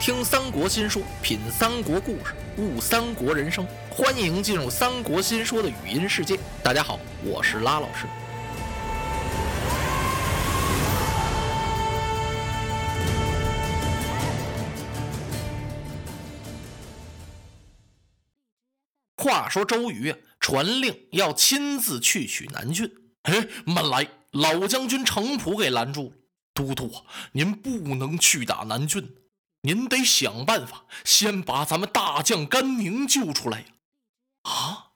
听三国新说，品三国故事，悟三国人生。欢迎进入三国新说的语音世界。大家好，我是拉老师。话说周瑜，传令要亲自去取南郡。哎，慢来！老将军程普给拦住了。都督，您不能去打南郡。您得想办法，先把咱们大将甘宁救出来呀！啊，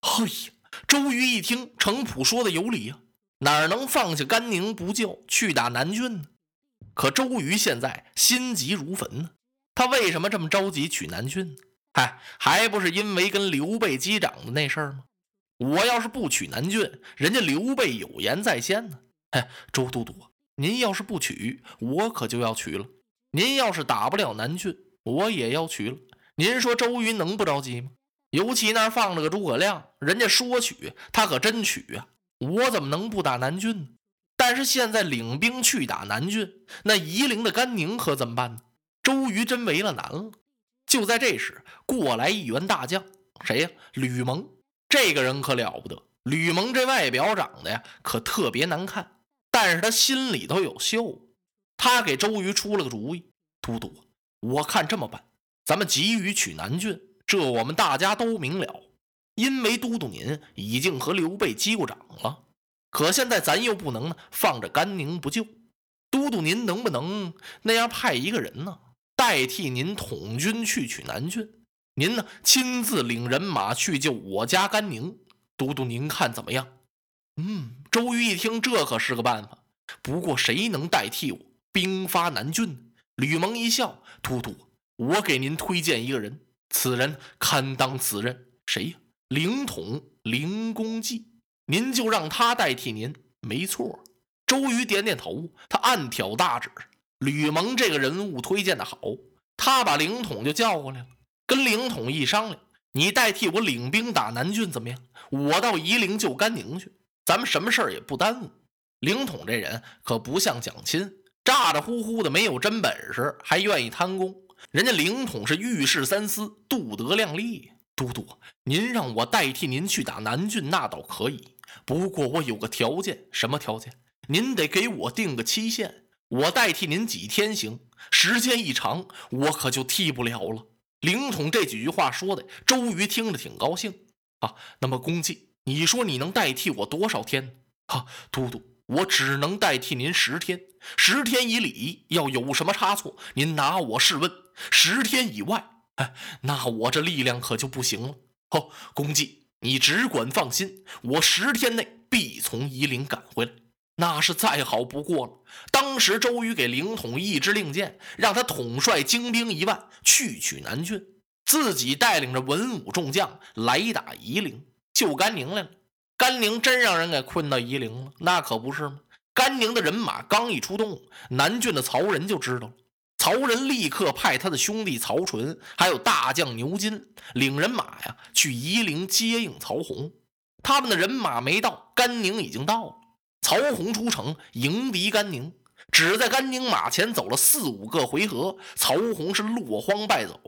哎呀！周瑜一听，程普说的有理呀，哪能放下甘宁不救，去打南郡呢？可周瑜现在心急如焚呢，他为什么这么着急取南郡呢？嗨，还不是因为跟刘备击掌的那事儿吗？我要是不取南郡，人家刘备有言在先呢。哎，周都督，您要是不取，我可就要取了。您要是打不了南郡，我也要取了。您说周瑜能不着急吗？尤其那儿放着个诸葛亮，人家说取，他可真取啊！我怎么能不打南郡呢？但是现在领兵去打南郡，那夷陵的甘宁可怎么办呢？周瑜真为了难了。就在这时，过来一员大将，谁呀？吕蒙。这个人可了不得。吕蒙这外表长得呀，可特别难看，但是他心里头有秀。他给周瑜出了个主意，都督，我看这么办，咱们急于取南郡，这我们大家都明了。因为都督您已经和刘备击过掌了，可现在咱又不能呢放着甘宁不救。都督您能不能那样派一个人呢，代替您统军去取南郡？您呢亲自领人马去救我家甘宁？都督您看怎么样？嗯，周瑜一听，这可是个办法。不过谁能代替我？兵发南郡，吕蒙一笑：“都督，我给您推荐一个人，此人堪当此任。谁呀？凌统凌公绩，您就让他代替您。没错。”周瑜点点头，他暗挑大指：吕蒙这个人物推荐的好，他把凌统就叫过来了，跟凌统一商量：“你代替我领兵打南郡怎么样？我到夷陵救甘宁去，咱们什么事儿也不耽误。”凌统这人可不像蒋钦。咋咋呼呼的，没有真本事，还愿意贪功。人家凌统是遇事三思，度德量力。都督，您让我代替您去打南郡，那倒可以。不过我有个条件，什么条件？您得给我定个期限。我代替您几天行？时间一长，我可就替不了了。凌统这几句话说的，周瑜听着挺高兴啊。那么公绩，你说你能代替我多少天？哈，都督。我只能代替您十天，十天以里要有什么差错，您拿我试问。十天以外，哎，那我这力量可就不行了。哦，公绩，你只管放心，我十天内必从夷陵赶回来，那是再好不过了。当时周瑜给凌统一支令箭，让他统帅精兵一万去取南郡，自己带领着文武众将来打夷陵，救甘宁来了。甘宁真让人给困到夷陵了，那可不是吗？甘宁的人马刚一出动，南郡的曹仁就知道了。曹仁立刻派他的兄弟曹纯，还有大将牛金，领人马呀去夷陵接应曹洪。他们的人马没到，甘宁已经到了。曹洪出城迎敌甘宁，只在甘宁马前走了四五个回合，曹洪是落荒败走，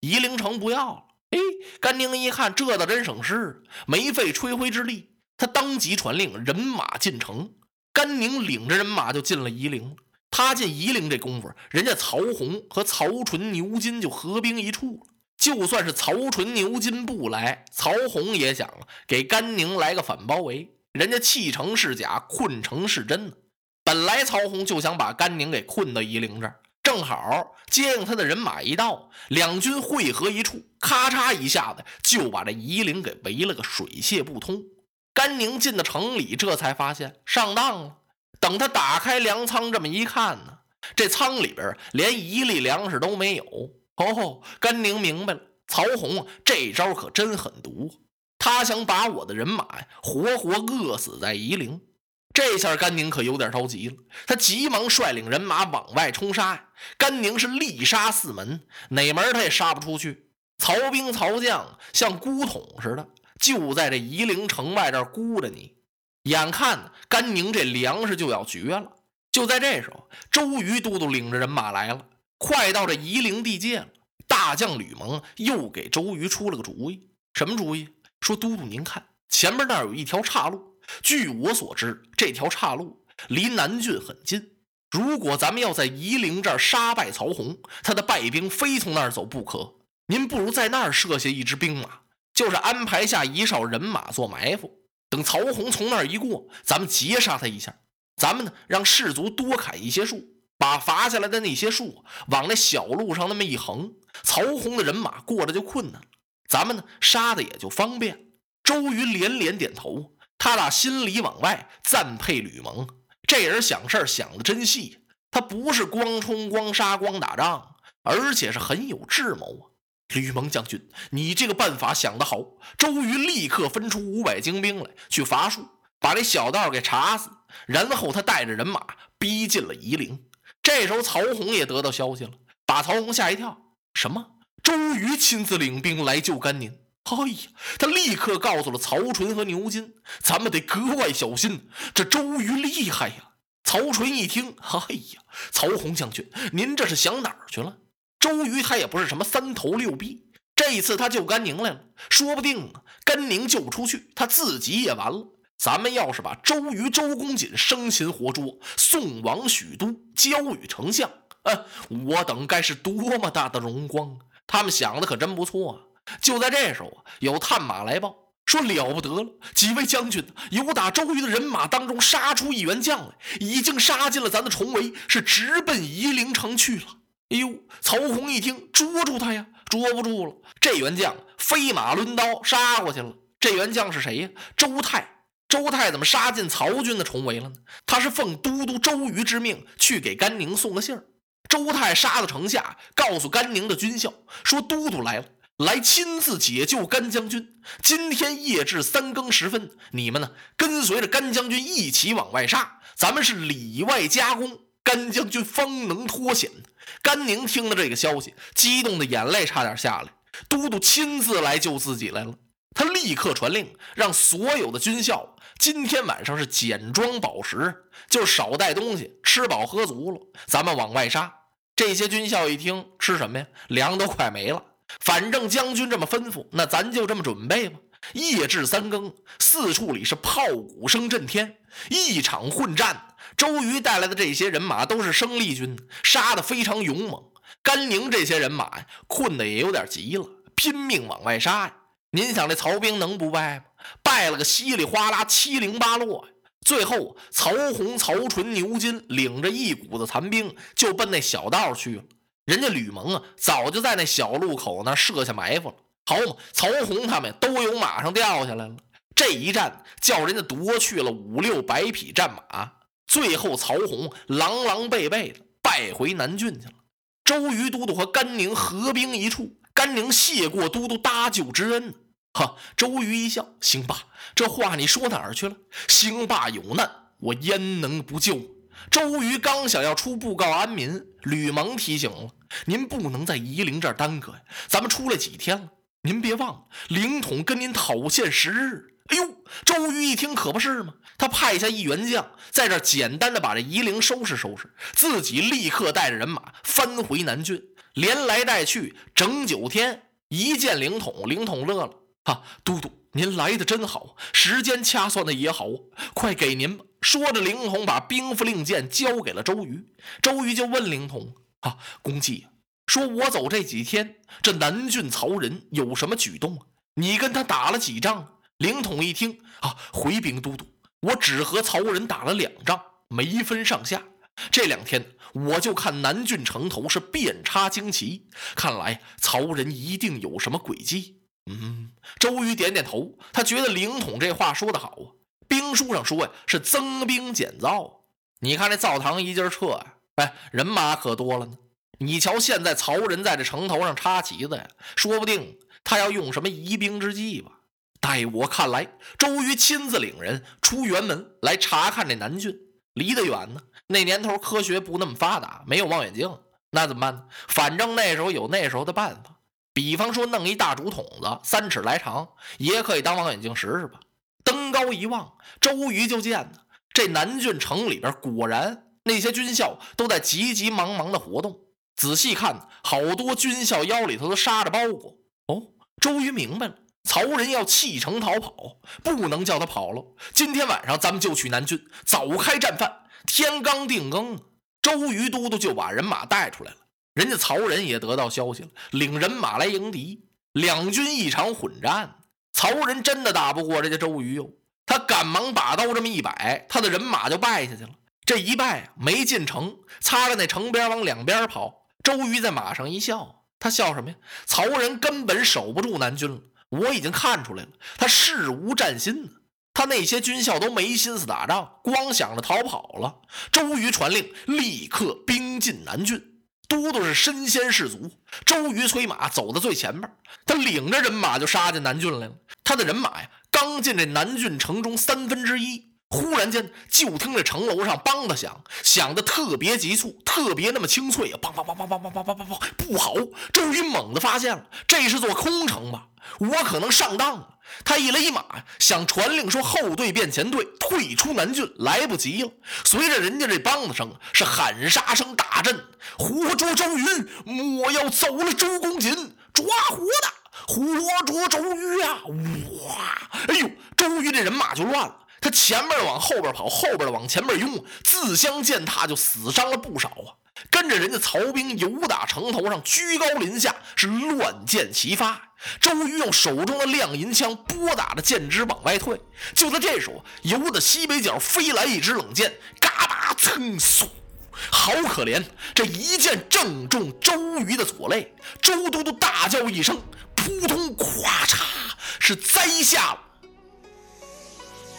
夷陵城不要了。哎，甘宁一看，这倒真省事，没费吹灰之力。他当即传令，人马进城。甘宁领着人马就进了夷陵。他进夷陵这功夫，人家曹洪和曹纯、牛金就合兵一处了。就算是曹纯、牛金不来，曹洪也想给甘宁来个反包围。人家弃城是假，困城是真呢。本来曹洪就想把甘宁给困到夷陵这儿，正好接应他的人马一到，两军汇合一处，咔嚓一下子就把这夷陵给围了个水泄不通。甘宁进到城里，这才发现上当了。等他打开粮仓，这么一看呢，这仓里边连一粒粮食都没有。哦，甘宁明白了，曹洪这招可真狠毒，他想把我的人马呀活活饿死在夷陵。这下甘宁可有点着急了，他急忙率领人马往外冲杀。甘宁是力杀四门，哪门他也杀不出去。曹兵曹将像孤桶似的，就在这夷陵城外这儿孤着你。眼看甘宁这粮食就要绝了，就在这时候，周瑜都督领着人马来了，快到这夷陵地界了。大将吕蒙又给周瑜出了个主意，什么主意？说都督您看，前面那儿有一条岔路。据我所知，这条岔路离南郡很近。如果咱们要在夷陵这儿杀败曹洪，他的败兵非从那儿走不可。您不如在那儿设下一支兵马，就是安排下一哨人马做埋伏，等曹洪从那儿一过，咱们截杀他一下。咱们呢，让士卒多砍一些树，把伐下来的那些树往那小路上那么一横，曹洪的人马过着就困难了。咱们呢，杀的也就方便。周瑜连连点头，他打心里往外赞佩吕蒙。这人想事想的真细，他不是光冲光杀光打仗，而且是很有智谋啊！吕蒙将军，你这个办法想得好。周瑜立刻分出五百精兵来，去伐树，把这小道给查死，然后他带着人马逼近了夷陵。这时候曹洪也得到消息了，把曹洪吓一跳。什么？周瑜亲自领兵来救甘宁？哎呀！他立刻告诉了曹纯和牛金，咱们得格外小心。这周瑜厉害呀！曹纯一听，哎呀，曹洪将军，您这是想哪儿去了？周瑜他也不是什么三头六臂，这次他救甘宁来了，说不定啊，甘宁救不出去，他自己也完了。咱们要是把周瑜、周公瑾生擒活捉，送往许都，交与丞相，啊，我等该是多么大的荣光！他们想的可真不错啊。就在这时候啊，有探马来报说了不得了，几位将军有打周瑜的人马当中杀出一员将来，已经杀进了咱的重围，是直奔夷陵城去了。哎呦！曹洪一听，捉住他呀，捉不住了。这员将飞马抡刀杀过去了。这员将是谁呀？周泰。周泰怎么杀进曹军的重围了呢？他是奉都督周瑜之命去给甘宁送个信儿。周泰杀到城下，告诉甘宁的军校说：“都督来了。”来亲自解救甘将军。今天夜至三更时分，你们呢跟随着甘将军一起往外杀，咱们是里外夹攻，甘将军方能脱险。甘宁听了这个消息，激动的眼泪差点下来。都督亲自来救自己来了，他立刻传令，让所有的军校今天晚上是简装饱食，就少带东西，吃饱喝足了，咱们往外杀。这些军校一听，吃什么呀？粮都快没了。反正将军这么吩咐，那咱就这么准备吧。夜至三更，四处里是炮鼓声震天，一场混战。周瑜带来的这些人马都是生力军，杀得非常勇猛。甘宁这些人马呀，困得也有点急了，拼命往外杀呀。您想，这曹兵能不败吗？败了个稀里哗啦，七零八落呀。最后，曹洪、曹纯、牛金领着一股子残兵，就奔那小道去了。人家吕蒙啊，早就在那小路口那设下埋伏了。好嘛，曹洪他们都由马上掉下来了。这一战叫人家夺去了五六百匹战马。最后，曹洪狼狼狈狈的败回南郡去了。周瑜都督和甘宁合兵一处，甘宁谢过都督搭救之恩。哈，周瑜一笑：“行吧，这话你说哪儿去了？兴霸有难，我焉能不救？”周瑜刚想要出布告安民，吕蒙提醒了。您不能在夷陵这儿耽搁呀！咱们出来几天了，您别忘了，凌统跟您讨现时日。哎呦，周瑜一听可不是吗？他派下一员将在这简单的把这夷陵收拾收拾，自己立刻带着人马翻回南郡，连来带去整九天。一见凌统，凌统乐了：“啊，都督您来的真好，时间掐算的也好，快给您吧。”说着，凌统把兵符令箭交给了周瑜。周瑜就问凌统。啊，公绩说：“我走这几天，这南郡曹仁有什么举动？你跟他打了几仗？”凌统一听，啊，回禀都督，我只和曹仁打了两仗，没分上下。这两天我就看南郡城头是遍插旌旗，看来曹仁一定有什么诡计。嗯，周瑜点点头，他觉得凌统这话说的好啊。兵书上说呀，是增兵减灶。你看这灶堂一劲撤呀。哎，人马可多了呢。你瞧，现在曹仁在这城头上插旗子呀，说不定他要用什么疑兵之计吧。待我看来，周瑜亲自领人出辕门来查看这南郡，离得远呢。那年头科学不那么发达，没有望远镜，那怎么办呢？反正那时候有那时候的办法。比方说弄一大竹筒子，三尺来长，也可以当望远镜使使吧。登高一望，周瑜就见呢，这南郡城里边果然那些军校都在急急忙忙的活动。仔细看，好多军校腰里头都插着包裹。哦，周瑜明白了，曹仁要弃城逃跑，不能叫他跑了。今天晚上咱们就去南郡，早开战饭。天刚定更，周瑜都督就把人马带出来了。人家曹仁也得到消息了，领人马来迎敌。两军一场混战。曹仁真的打不过人家周瑜哟，他赶忙把刀这么一摆，他的人马就败下去了。这一败没进城，擦着那城边往两边跑。周瑜在马上一笑，他笑什么呀？曹仁根本守不住南军了，我已经看出来了，他事无战心呢。他那些军校都没心思打仗，光想着逃跑了。周瑜传令，立刻兵进南郡。都督是身先士卒，周瑜催马走到最前面，他领着人马就杀进南郡来了。他的人马呀，刚进这南郡城中三分之一，忽然间就听这城楼上梆的响，响的特别急促，特别那么清脆啊！梆梆梆梆梆梆梆梆梆梆！不好！周瑜猛地发现了，这是座空城吧？我可能上当了。他一勒马，想传令说后队变前队，退出南郡，来不及了。随着人家这梆子声，是喊杀声大震，活捉周瑜！莫要走了周公瑾，抓活的，活捉周瑜啊！哇！哎呦，周瑜这人马就乱了，他前面往后边跑，后边的往前面拥，自相践踏，就死伤了不少啊。跟着人家曹兵游打城头上，居高临下，是乱箭齐发。周瑜用手中的亮银枪拨打着箭支往外退。就在这时候，由的西北角飞来一支冷箭，嘎巴噌嗖，好可怜！这一箭正中周瑜的左肋，周都督大叫一声，扑通，咵嚓，是栽下了